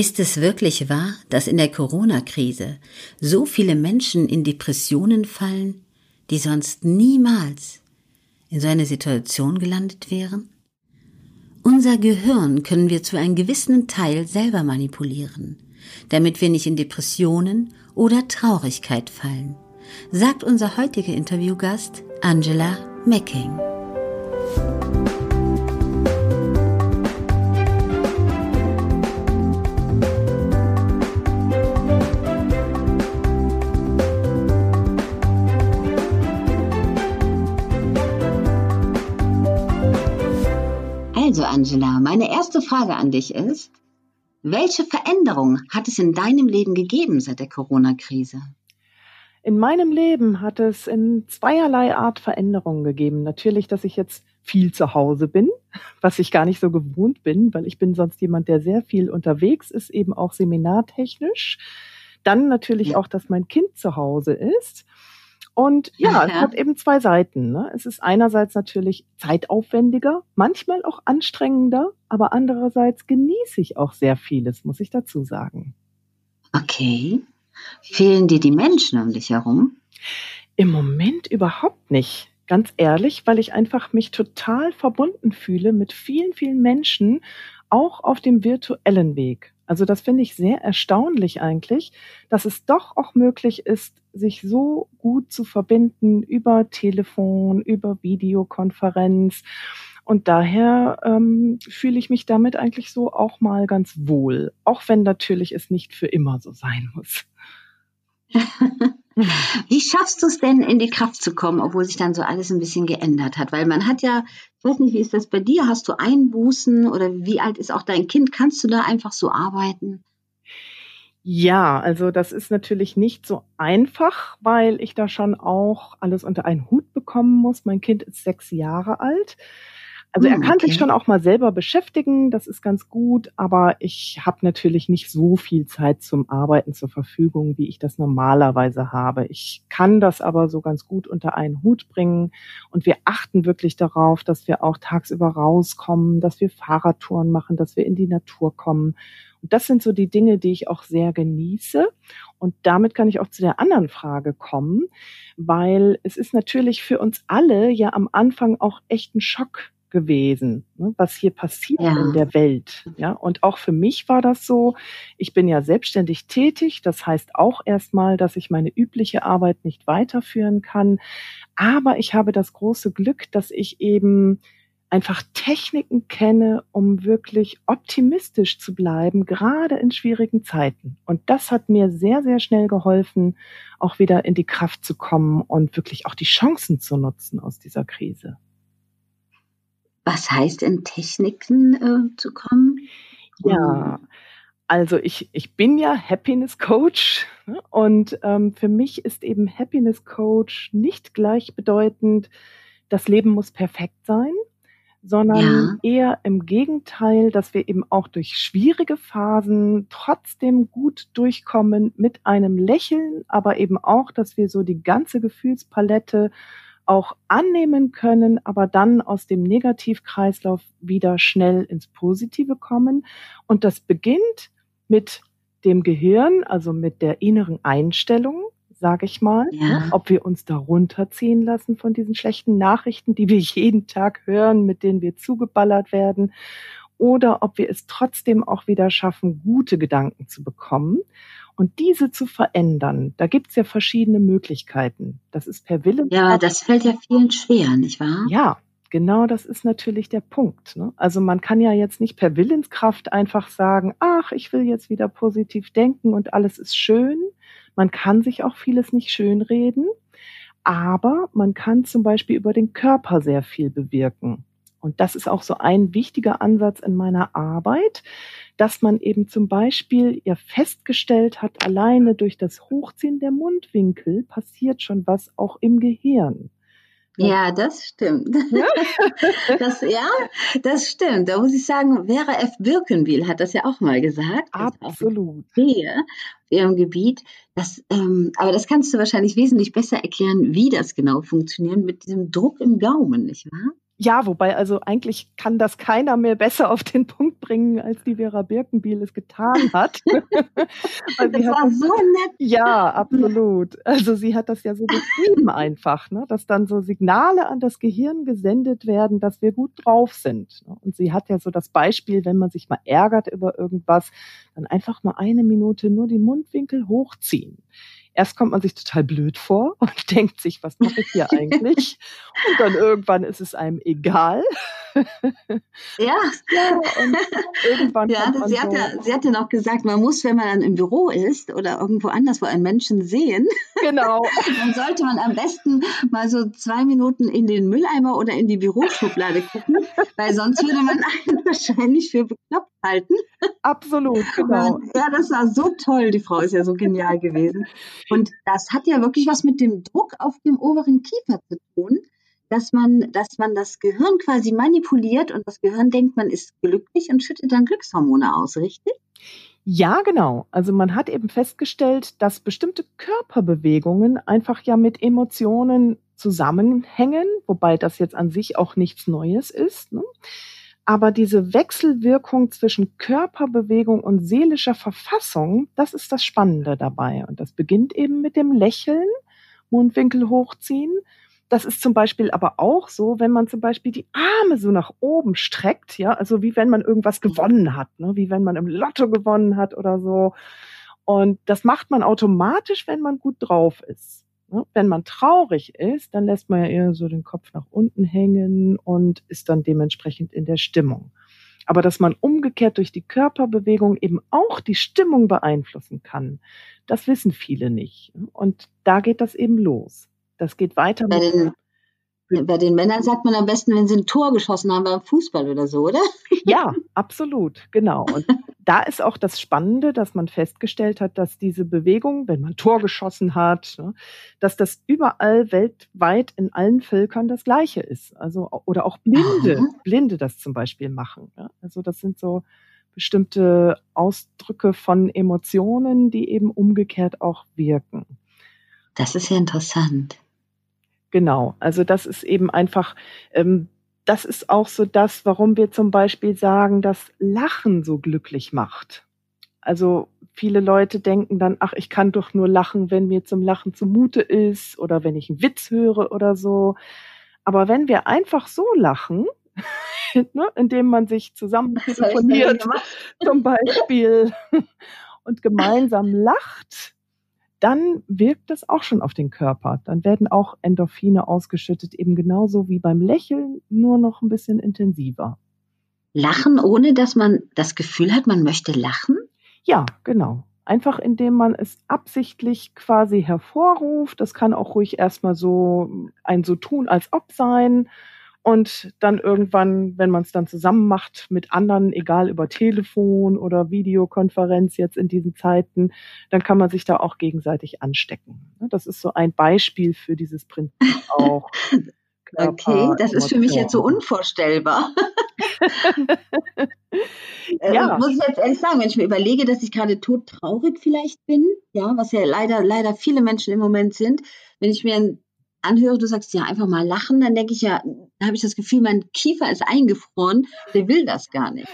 Ist es wirklich wahr, dass in der Corona-Krise so viele Menschen in Depressionen fallen, die sonst niemals in so eine Situation gelandet wären? Unser Gehirn können wir zu einem gewissen Teil selber manipulieren, damit wir nicht in Depressionen oder Traurigkeit fallen, sagt unser heutiger Interviewgast Angela Mecking. Also Angela, meine erste Frage an dich ist, welche Veränderung hat es in deinem Leben gegeben seit der Corona-Krise? In meinem Leben hat es in zweierlei Art Veränderungen gegeben. Natürlich, dass ich jetzt viel zu Hause bin, was ich gar nicht so gewohnt bin, weil ich bin sonst jemand, der sehr viel unterwegs ist, eben auch seminartechnisch. Dann natürlich auch, dass mein Kind zu Hause ist. Und ja, es hat eben zwei Seiten. Ne? Es ist einerseits natürlich zeitaufwendiger, manchmal auch anstrengender, aber andererseits genieße ich auch sehr vieles, muss ich dazu sagen. Okay. Fehlen dir die Menschen um dich herum? Im Moment überhaupt nicht. Ganz ehrlich, weil ich einfach mich total verbunden fühle mit vielen, vielen Menschen, auch auf dem virtuellen Weg. Also das finde ich sehr erstaunlich eigentlich, dass es doch auch möglich ist, sich so gut zu verbinden über Telefon, über Videokonferenz. Und daher ähm, fühle ich mich damit eigentlich so auch mal ganz wohl, auch wenn natürlich es nicht für immer so sein muss. Wie schaffst du es denn, in die Kraft zu kommen, obwohl sich dann so alles ein bisschen geändert hat? Weil man hat ja, ich weiß nicht, wie ist das bei dir? Hast du Einbußen oder wie alt ist auch dein Kind? Kannst du da einfach so arbeiten? Ja, also das ist natürlich nicht so einfach, weil ich da schon auch alles unter einen Hut bekommen muss. Mein Kind ist sechs Jahre alt. Also er hm, kann okay. sich schon auch mal selber beschäftigen, das ist ganz gut, aber ich habe natürlich nicht so viel Zeit zum Arbeiten zur Verfügung, wie ich das normalerweise habe. Ich kann das aber so ganz gut unter einen Hut bringen und wir achten wirklich darauf, dass wir auch tagsüber rauskommen, dass wir Fahrradtouren machen, dass wir in die Natur kommen. Und das sind so die Dinge, die ich auch sehr genieße. Und damit kann ich auch zu der anderen Frage kommen, weil es ist natürlich für uns alle ja am Anfang auch echt ein Schock gewesen, ne, was hier passiert ja. in der Welt. Ja, und auch für mich war das so. Ich bin ja selbstständig tätig. Das heißt auch erstmal, dass ich meine übliche Arbeit nicht weiterführen kann. Aber ich habe das große Glück, dass ich eben einfach Techniken kenne, um wirklich optimistisch zu bleiben, gerade in schwierigen Zeiten. Und das hat mir sehr, sehr schnell geholfen, auch wieder in die Kraft zu kommen und wirklich auch die Chancen zu nutzen aus dieser Krise. Was heißt in Techniken äh, zu kommen? Ja, also ich, ich bin ja Happiness Coach ne? und ähm, für mich ist eben Happiness Coach nicht gleichbedeutend, das Leben muss perfekt sein, sondern ja. eher im Gegenteil, dass wir eben auch durch schwierige Phasen trotzdem gut durchkommen mit einem Lächeln, aber eben auch, dass wir so die ganze Gefühlspalette auch annehmen können, aber dann aus dem Negativkreislauf wieder schnell ins Positive kommen. Und das beginnt mit dem Gehirn, also mit der inneren Einstellung, sage ich mal, ja. ob wir uns da runterziehen lassen von diesen schlechten Nachrichten, die wir jeden Tag hören, mit denen wir zugeballert werden, oder ob wir es trotzdem auch wieder schaffen, gute Gedanken zu bekommen. Und diese zu verändern, da gibt's ja verschiedene Möglichkeiten. Das ist per Wille. Ja, das fällt ja vielen schwer, nicht wahr? Ja, genau das ist natürlich der Punkt. Ne? Also man kann ja jetzt nicht per Willenskraft einfach sagen, ach, ich will jetzt wieder positiv denken und alles ist schön. Man kann sich auch vieles nicht schönreden, aber man kann zum Beispiel über den Körper sehr viel bewirken. Und das ist auch so ein wichtiger Ansatz in meiner Arbeit, dass man eben zum Beispiel ja festgestellt hat, alleine durch das Hochziehen der Mundwinkel passiert schon was auch im Gehirn. Ja, das stimmt. Ja? das, ja, das stimmt. Da muss ich sagen, Vera F. Birkenbiel hat das ja auch mal gesagt. Absolut. Hier, ihrem Gebiet. Das, ähm, aber das kannst du wahrscheinlich wesentlich besser erklären, wie das genau funktioniert mit diesem Druck im Gaumen, nicht wahr? Ja, wobei also eigentlich kann das keiner mehr besser auf den Punkt bringen, als die Vera Birkenbiel es getan hat. das war hat, so nett. Ja, absolut. Also sie hat das ja so beschrieben einfach, ne? dass dann so Signale an das Gehirn gesendet werden, dass wir gut drauf sind. Ne? Und sie hat ja so das Beispiel, wenn man sich mal ärgert über irgendwas, dann einfach mal eine Minute nur die Mundwinkel hochziehen erst kommt man sich total blöd vor und denkt sich, was mache ich hier eigentlich? und dann irgendwann ist es einem egal. ja. ja und irgendwann ja, das, sie, so hat ja, sie hat ja noch gesagt, man muss, wenn man dann im Büro ist oder irgendwo anders, wo einen Menschen sehen, genau. dann sollte man am besten mal so zwei Minuten in den Mülleimer oder in die Büroschublade gucken, weil sonst würde man einen wahrscheinlich für bekloppt halten. Absolut, genau. ja, das war so toll. Die Frau ist ja so genial gewesen. Und das hat ja wirklich was mit dem Druck auf dem oberen Kiefer zu tun, dass man, dass man das Gehirn quasi manipuliert und das Gehirn denkt, man ist glücklich und schüttet dann Glückshormone aus, richtig? Ja, genau. Also man hat eben festgestellt, dass bestimmte Körperbewegungen einfach ja mit Emotionen zusammenhängen, wobei das jetzt an sich auch nichts Neues ist. Ne? Aber diese Wechselwirkung zwischen Körperbewegung und seelischer Verfassung, das ist das Spannende dabei. Und das beginnt eben mit dem Lächeln, Mundwinkel hochziehen. Das ist zum Beispiel aber auch so, wenn man zum Beispiel die Arme so nach oben streckt, ja, also wie wenn man irgendwas gewonnen hat, ne? wie wenn man im Lotto gewonnen hat oder so. Und das macht man automatisch, wenn man gut drauf ist. Ne? Wenn man traurig ist, dann lässt man ja eher so den Kopf nach unten hängen und ist dann dementsprechend in der Stimmung. Aber dass man umgekehrt durch die Körperbewegung eben auch die Stimmung beeinflussen kann, das wissen viele nicht. Und da geht das eben los. Das geht weiter bei mit den, bei den Männern sagt man am besten, wenn sie ein Tor geschossen haben beim Fußball oder so, oder? Ja, absolut, genau. Und da ist auch das Spannende, dass man festgestellt hat, dass diese Bewegung, wenn man Tor geschossen hat, ne, dass das überall weltweit in allen Völkern das Gleiche ist. Also oder auch Blinde, Aha. Blinde das zum Beispiel machen. Ja? Also das sind so bestimmte Ausdrücke von Emotionen, die eben umgekehrt auch wirken. Das ist ja interessant. Genau, also das ist eben einfach, ähm, das ist auch so das, warum wir zum Beispiel sagen, dass Lachen so glücklich macht. Also viele Leute denken dann, ach, ich kann doch nur lachen, wenn mir zum Lachen zumute ist oder wenn ich einen Witz höre oder so. Aber wenn wir einfach so lachen, ne, indem man sich zusammen telefoniert zum Beispiel und gemeinsam lacht, dann wirkt das auch schon auf den Körper. Dann werden auch Endorphine ausgeschüttet, eben genauso wie beim Lächeln, nur noch ein bisschen intensiver. Lachen, ohne dass man das Gefühl hat, man möchte lachen? Ja, genau. Einfach indem man es absichtlich quasi hervorruft. Das kann auch ruhig erstmal so ein so tun, als ob sein. Und dann irgendwann, wenn man es dann zusammen macht mit anderen, egal über Telefon oder Videokonferenz jetzt in diesen Zeiten, dann kann man sich da auch gegenseitig anstecken. Das ist so ein Beispiel für dieses Prinzip auch. okay, das ist für mich jetzt so unvorstellbar. Äh, ja. muss ich jetzt ehrlich sagen, wenn ich mir überlege, dass ich gerade todtraurig vielleicht bin, ja, was ja leider, leider viele Menschen im Moment sind, wenn ich mir ein anhöre, du sagst ja einfach mal lachen, dann denke ich ja, da habe ich das Gefühl, mein Kiefer ist eingefroren, der will das gar nicht.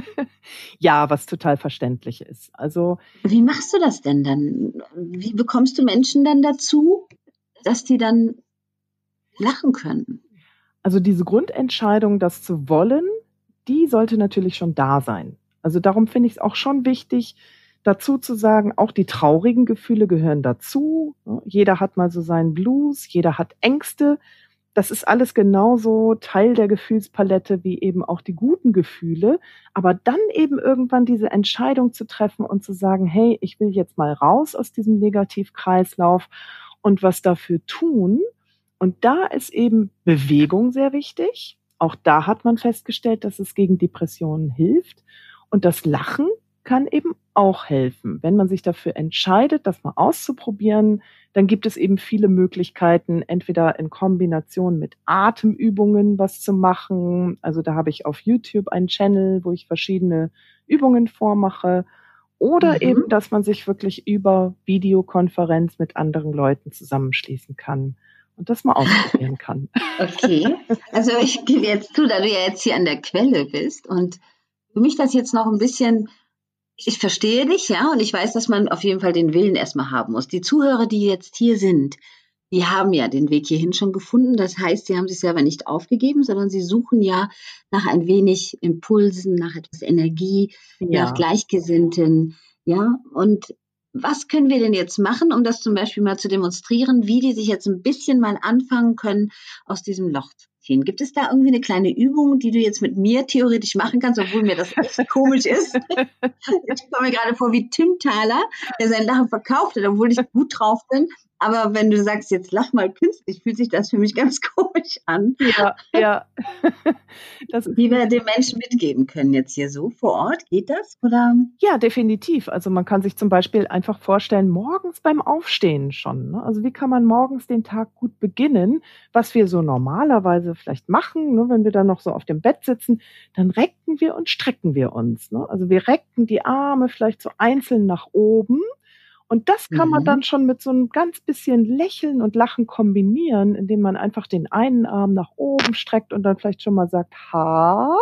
ja, was total verständlich ist. Also wie machst du das denn dann? Wie bekommst du Menschen dann dazu, dass die dann lachen können? Also diese Grundentscheidung, das zu wollen, die sollte natürlich schon da sein. Also darum finde ich es auch schon wichtig, dazu zu sagen, auch die traurigen Gefühle gehören dazu. Jeder hat mal so seinen Blues, jeder hat Ängste. Das ist alles genauso Teil der Gefühlspalette wie eben auch die guten Gefühle. Aber dann eben irgendwann diese Entscheidung zu treffen und zu sagen, hey, ich will jetzt mal raus aus diesem Negativkreislauf und was dafür tun. Und da ist eben Bewegung sehr wichtig. Auch da hat man festgestellt, dass es gegen Depressionen hilft. Und das Lachen kann eben auch helfen. Wenn man sich dafür entscheidet, das mal auszuprobieren, dann gibt es eben viele Möglichkeiten, entweder in Kombination mit Atemübungen was zu machen. Also da habe ich auf YouTube einen Channel, wo ich verschiedene Übungen vormache. Oder mhm. eben, dass man sich wirklich über Videokonferenz mit anderen Leuten zusammenschließen kann und das mal ausprobieren kann. Okay, also ich gebe jetzt zu, da du ja jetzt hier an der Quelle bist und für mich das jetzt noch ein bisschen, ich verstehe dich, ja, und ich weiß, dass man auf jeden Fall den Willen erstmal haben muss. Die Zuhörer, die jetzt hier sind, die haben ja den Weg hierhin schon gefunden. Das heißt, sie haben sich selber nicht aufgegeben, sondern sie suchen ja nach ein wenig Impulsen, nach etwas Energie, ja. nach Gleichgesinnten. Ja, und was können wir denn jetzt machen, um das zum Beispiel mal zu demonstrieren, wie die sich jetzt ein bisschen mal anfangen können, aus diesem Loch zu ziehen? Gibt es da irgendwie eine kleine Übung, die du jetzt mit mir theoretisch machen kannst, obwohl mir das echt komisch ist? Ich komme mir gerade vor wie Tim Thaler, der sein Lachen verkauft hat, obwohl ich gut drauf bin. Aber wenn du sagst, jetzt lach mal künstlich, fühlt sich das für mich ganz komisch an. Ja, ja. Das Wie wir den Menschen mitgeben können jetzt hier so vor Ort, geht das? Oder? Ja, definitiv. Also man kann sich zum Beispiel einfach vorstellen, morgens beim Aufstehen schon. Ne? Also wie kann man morgens den Tag gut beginnen? Was wir so normalerweise vielleicht machen, ne? wenn wir dann noch so auf dem Bett sitzen, dann recken wir und strecken wir uns. Ne? Also wir recken die Arme vielleicht so einzeln nach oben und das kann man mhm. dann schon mit so einem ganz bisschen Lächeln und Lachen kombinieren, indem man einfach den einen Arm nach oben streckt und dann vielleicht schon mal sagt, ha.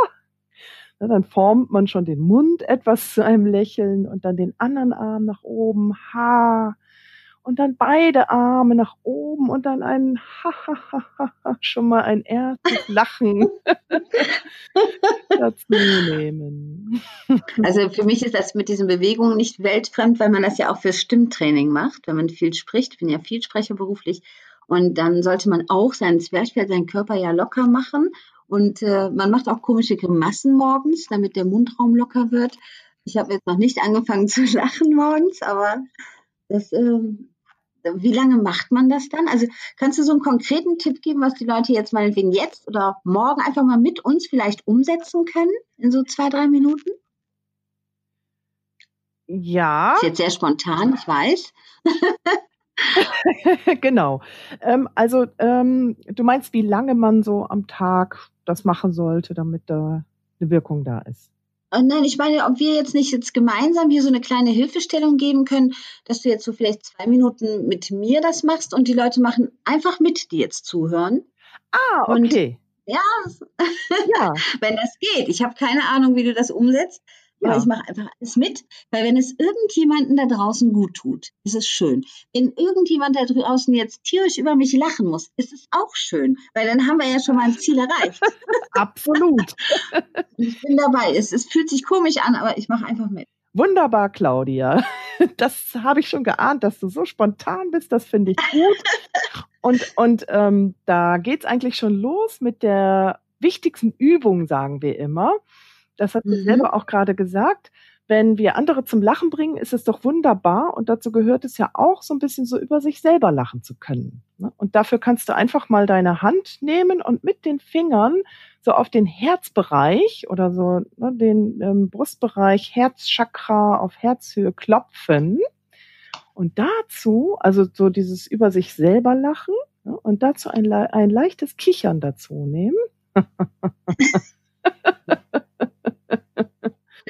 Ja, dann formt man schon den Mund etwas zu einem Lächeln und dann den anderen Arm nach oben, ha und dann beide Arme nach oben und dann ein ha, ha, ha, ha, ha schon mal ein erstes Lachen dazu nehmen. Also für mich ist das mit diesen Bewegungen nicht weltfremd, weil man das ja auch fürs Stimmtraining macht, wenn man viel spricht. Ich bin ja viel Sprecher beruflich. Und dann sollte man auch sein Zwerchfell, seinen Körper ja locker machen. Und äh, man macht auch komische Grimassen morgens, damit der Mundraum locker wird. Ich habe jetzt noch nicht angefangen zu lachen morgens, aber das ähm, wie lange macht man das dann? Also kannst du so einen konkreten Tipp geben, was die Leute jetzt meinetwegen jetzt oder morgen einfach mal mit uns vielleicht umsetzen können in so zwei, drei Minuten? Ja. Ist jetzt sehr spontan, ich weiß. genau. Ähm, also ähm, du meinst, wie lange man so am Tag das machen sollte, damit da eine Wirkung da ist? Äh, nein, ich meine, ob wir jetzt nicht jetzt gemeinsam hier so eine kleine Hilfestellung geben können, dass du jetzt so vielleicht zwei Minuten mit mir das machst und die Leute machen einfach mit, die jetzt zuhören. Ah, okay. Und ja, ja, wenn das geht. Ich habe keine Ahnung, wie du das umsetzt. Ja. Aber ich mache einfach alles mit, weil wenn es irgendjemanden da draußen gut tut, ist es schön. Wenn irgendjemand da draußen jetzt tierisch über mich lachen muss, ist es auch schön, weil dann haben wir ja schon mal ein Ziel erreicht. Absolut. ich bin dabei. Es, es fühlt sich komisch an, aber ich mache einfach mit. Wunderbar, Claudia. Das habe ich schon geahnt, dass du so spontan bist. Das finde ich gut. Und, und ähm, da geht's eigentlich schon los mit der wichtigsten Übung, sagen wir immer. Das hat mhm. sie selber auch gerade gesagt. Wenn wir andere zum Lachen bringen, ist es doch wunderbar. Und dazu gehört es ja auch, so ein bisschen so über sich selber lachen zu können. Ne? Und dafür kannst du einfach mal deine Hand nehmen und mit den Fingern so auf den Herzbereich oder so ne, den ähm, Brustbereich, Herzchakra auf Herzhöhe klopfen. Und dazu, also so dieses über sich selber lachen ne, und dazu ein, ein leichtes Kichern dazu nehmen.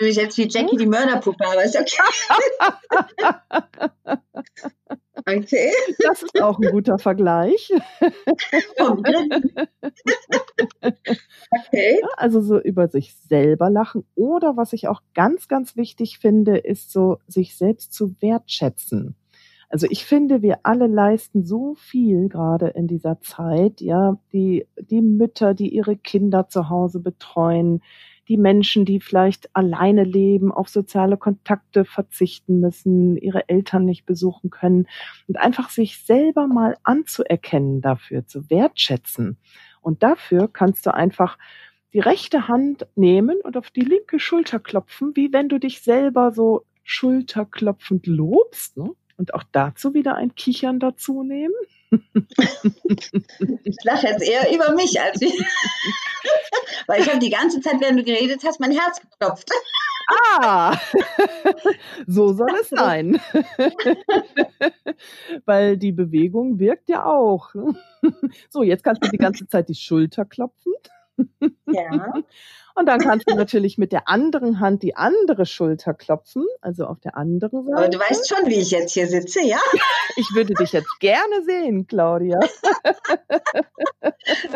mich jetzt wie Jackie die Mörderpuppe, aber ist okay. okay. Das ist auch ein guter Vergleich. okay. Also so über sich selber lachen. Oder was ich auch ganz, ganz wichtig finde, ist so, sich selbst zu wertschätzen. Also ich finde, wir alle leisten so viel gerade in dieser Zeit, ja, die, die Mütter, die ihre Kinder zu Hause betreuen, die Menschen, die vielleicht alleine leben, auf soziale Kontakte verzichten müssen, ihre Eltern nicht besuchen können und einfach sich selber mal anzuerkennen dafür, zu wertschätzen. Und dafür kannst du einfach die rechte Hand nehmen und auf die linke Schulter klopfen, wie wenn du dich selber so schulterklopfend lobst. Ne? Und auch dazu wieder ein Kichern dazu nehmen. ich lache jetzt eher über mich als wie. Weil ich habe die ganze Zeit, während du geredet hast, mein Herz geklopft. Ah, so soll es sein. Weil die Bewegung wirkt ja auch. So, jetzt kannst du die ganze Zeit die Schulter klopfen. Ja. Und dann kannst du natürlich mit der anderen Hand die andere Schulter klopfen, also auf der anderen Seite. Aber du weißt schon, wie ich jetzt hier sitze, ja? Ich würde dich jetzt gerne sehen, Claudia.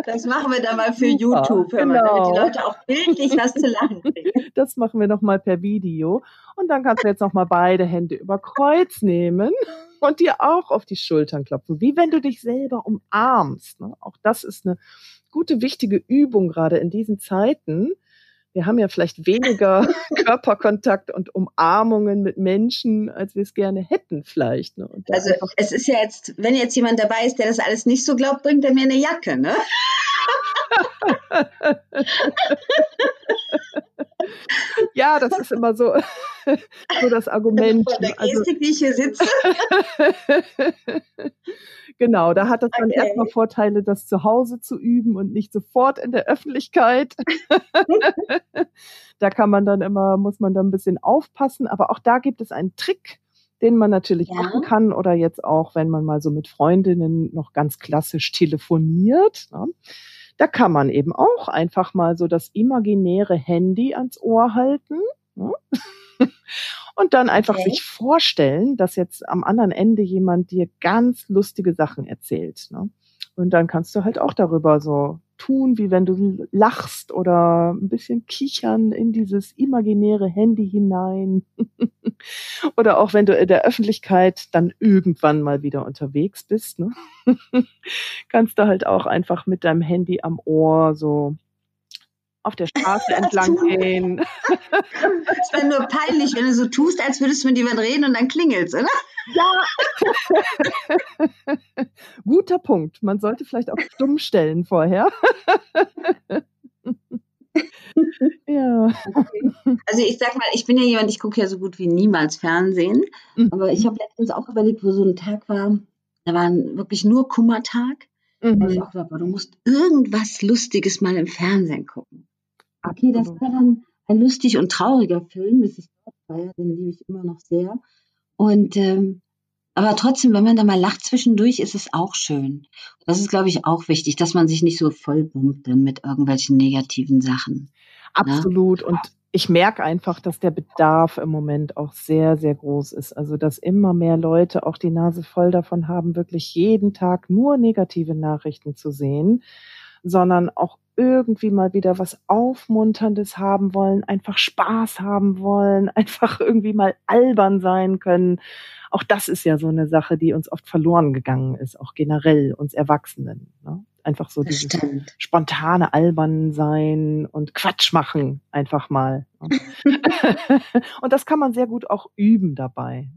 Das machen wir dann mal für Super, YouTube, genau. damit die Leute auch bildlich was zu lachen kriegen. Das machen wir noch mal per Video. Und dann kannst du jetzt noch mal beide Hände über Kreuz nehmen und dir auch auf die Schultern klopfen, wie wenn du dich selber umarmst. Ne? Auch das ist eine gute, wichtige Übung gerade in diesen Zeiten. Wir haben ja vielleicht weniger Körperkontakt und Umarmungen mit Menschen, als wir es gerne hätten vielleicht. Ne? Also es ist ja jetzt, wenn jetzt jemand dabei ist, der das alles nicht so glaubt, bringt er mir eine Jacke, ne? ja, das ist immer so, so das Argument. Von der also Gestik, also, wie ich hier sitze. genau, da hat es dann okay. erstmal Vorteile, das zu Hause zu üben und nicht sofort in der Öffentlichkeit. da kann man dann immer, muss man dann ein bisschen aufpassen. Aber auch da gibt es einen Trick, den man natürlich ja. machen kann oder jetzt auch, wenn man mal so mit Freundinnen noch ganz klassisch telefoniert. Ne? Da kann man eben auch einfach mal so das imaginäre Handy ans Ohr halten. Ne? Und dann einfach okay. sich vorstellen, dass jetzt am anderen Ende jemand dir ganz lustige Sachen erzählt. Ne? Und dann kannst du halt auch darüber so tun, wie wenn du lachst oder ein bisschen kichern in dieses imaginäre Handy hinein. oder auch wenn du in der Öffentlichkeit dann irgendwann mal wieder unterwegs bist, ne? kannst du halt auch einfach mit deinem Handy am Ohr so auf der Straße entlang gehen. Es wäre nur peinlich, wenn du so tust, als würdest du mit jemandem reden und dann klingelst, oder? Ja. Guter Punkt. Man sollte vielleicht auch stumm stellen vorher. ja. Also ich sag mal, ich bin ja jemand, ich gucke ja so gut wie niemals Fernsehen. Mhm. Aber ich habe letztens auch überlegt, wo so ein Tag war, da war wirklich nur Kummertag. Mhm. Da ich auch gedacht, du musst irgendwas Lustiges mal im Fernsehen gucken. Okay, das war dann ein lustig und trauriger Film, Mrs. Doubtfire, den liebe ich immer noch sehr. Und ähm, aber trotzdem, wenn man da mal lacht zwischendurch, ist es auch schön. Das ist, glaube ich, auch wichtig, dass man sich nicht so vollbummt dann mit irgendwelchen negativen Sachen. Ne? Absolut. Ne? Und ich merke einfach, dass der Bedarf im Moment auch sehr, sehr groß ist. Also, dass immer mehr Leute auch die Nase voll davon haben, wirklich jeden Tag nur negative Nachrichten zu sehen, sondern auch irgendwie mal wieder was Aufmunterndes haben wollen, einfach Spaß haben wollen, einfach irgendwie mal albern sein können. Auch das ist ja so eine Sache, die uns oft verloren gegangen ist, auch generell uns Erwachsenen. Ne? Einfach so dieses spontane Albern sein und Quatsch machen, einfach mal. Ne? und das kann man sehr gut auch üben dabei.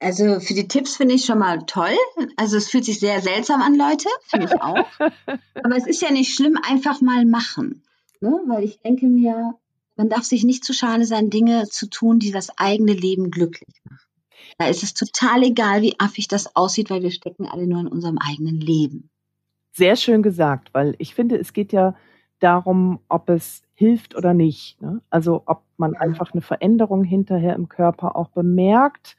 Also für die Tipps finde ich schon mal toll. Also es fühlt sich sehr seltsam an, Leute, finde ich auch. Aber es ist ja nicht schlimm, einfach mal machen. Ne? Weil ich denke mir, man darf sich nicht zu schade sein, Dinge zu tun, die das eigene Leben glücklich machen. Da ist es total egal, wie affig das aussieht, weil wir stecken alle nur in unserem eigenen Leben. Sehr schön gesagt, weil ich finde, es geht ja darum, ob es hilft oder nicht. Ne? Also ob man einfach eine Veränderung hinterher im Körper auch bemerkt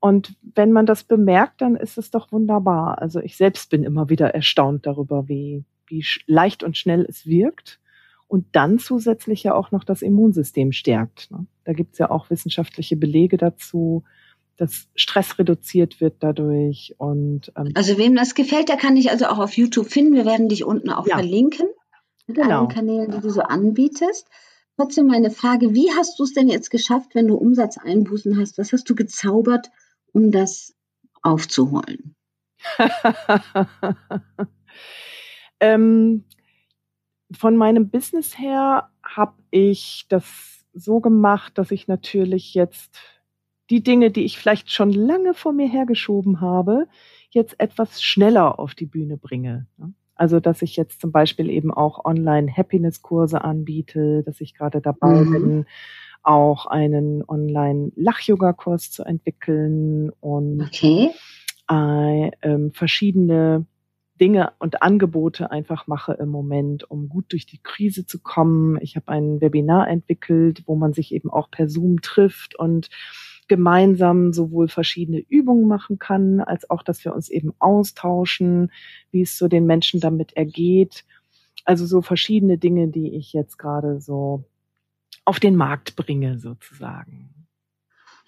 und wenn man das bemerkt, dann ist es doch wunderbar. Also ich selbst bin immer wieder erstaunt darüber, wie, wie leicht und schnell es wirkt und dann zusätzlich ja auch noch das Immunsystem stärkt. Ne? Da gibt's ja auch wissenschaftliche Belege dazu, dass Stress reduziert wird dadurch. Und ähm, also wem das gefällt, der kann dich also auch auf YouTube finden. Wir werden dich unten auch ja. verlinken mit genau. allen Kanälen, die du so anbietest. Trotzdem meine Frage, wie hast du es denn jetzt geschafft, wenn du Umsatzeinbußen hast? Was hast du gezaubert, um das aufzuholen? ähm, von meinem Business her habe ich das so gemacht, dass ich natürlich jetzt die Dinge, die ich vielleicht schon lange vor mir hergeschoben habe, jetzt etwas schneller auf die Bühne bringe. Also, dass ich jetzt zum Beispiel eben auch Online-Happiness-Kurse anbiete, dass ich gerade dabei mhm. bin, auch einen Online-Lach-Yoga-Kurs zu entwickeln und okay. äh, ähm, verschiedene Dinge und Angebote einfach mache im Moment, um gut durch die Krise zu kommen. Ich habe ein Webinar entwickelt, wo man sich eben auch per Zoom trifft und gemeinsam sowohl verschiedene Übungen machen kann, als auch, dass wir uns eben austauschen, wie es so den Menschen damit ergeht Also so verschiedene Dinge, die ich jetzt gerade so auf den Markt bringe, sozusagen.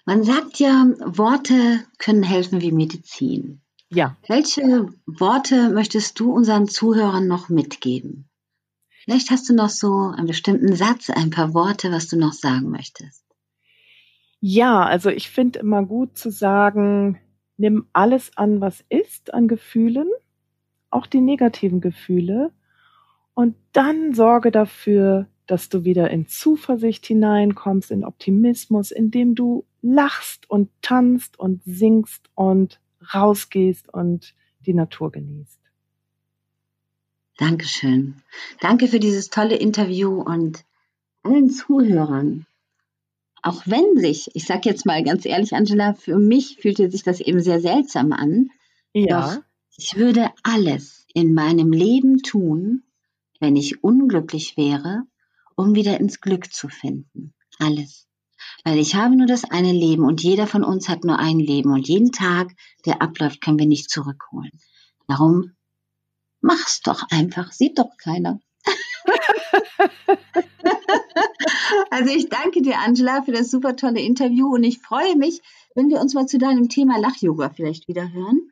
Man sagt ja, Worte können helfen wie Medizin. Ja. Welche Worte möchtest du unseren Zuhörern noch mitgeben? Vielleicht hast du noch so einen bestimmten Satz, ein paar Worte, was du noch sagen möchtest. Ja, also ich finde immer gut zu sagen, nimm alles an, was ist an Gefühlen, auch die negativen Gefühle, und dann sorge dafür, dass du wieder in Zuversicht hineinkommst, in Optimismus, indem du lachst und tanzt und singst und rausgehst und die Natur genießt. Dankeschön. Danke für dieses tolle Interview und allen Zuhörern. Auch wenn sich, ich sage jetzt mal ganz ehrlich, Angela, für mich fühlte sich das eben sehr seltsam an. Ja. Doch ich würde alles in meinem Leben tun, wenn ich unglücklich wäre, um wieder ins Glück zu finden. Alles. Weil ich habe nur das eine Leben und jeder von uns hat nur ein Leben und jeden Tag, der abläuft, können wir nicht zurückholen. Darum mach's doch einfach, sieht doch keiner. also ich danke dir, Angela, für das super tolle Interview und ich freue mich, wenn wir uns mal zu deinem Thema Lach-Yoga vielleicht wieder hören.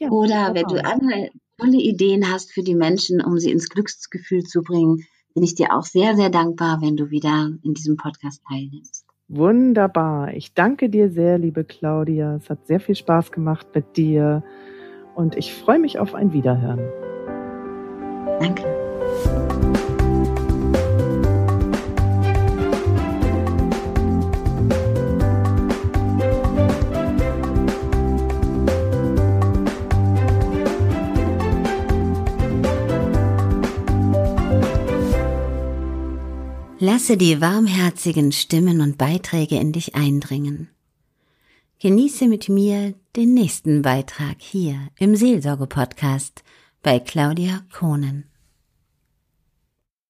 Ja, Oder wenn du andere tolle Ideen hast für die Menschen, um sie ins Glücksgefühl zu bringen, bin ich dir auch sehr, sehr dankbar, wenn du wieder in diesem Podcast teilnimmst. Wunderbar. Ich danke dir sehr, liebe Claudia. Es hat sehr viel Spaß gemacht mit dir und ich freue mich auf ein Wiederhören. Danke. Lasse die warmherzigen Stimmen und Beiträge in dich eindringen. Genieße mit mir den nächsten Beitrag hier im Seelsorge-Podcast bei Claudia Kohnen.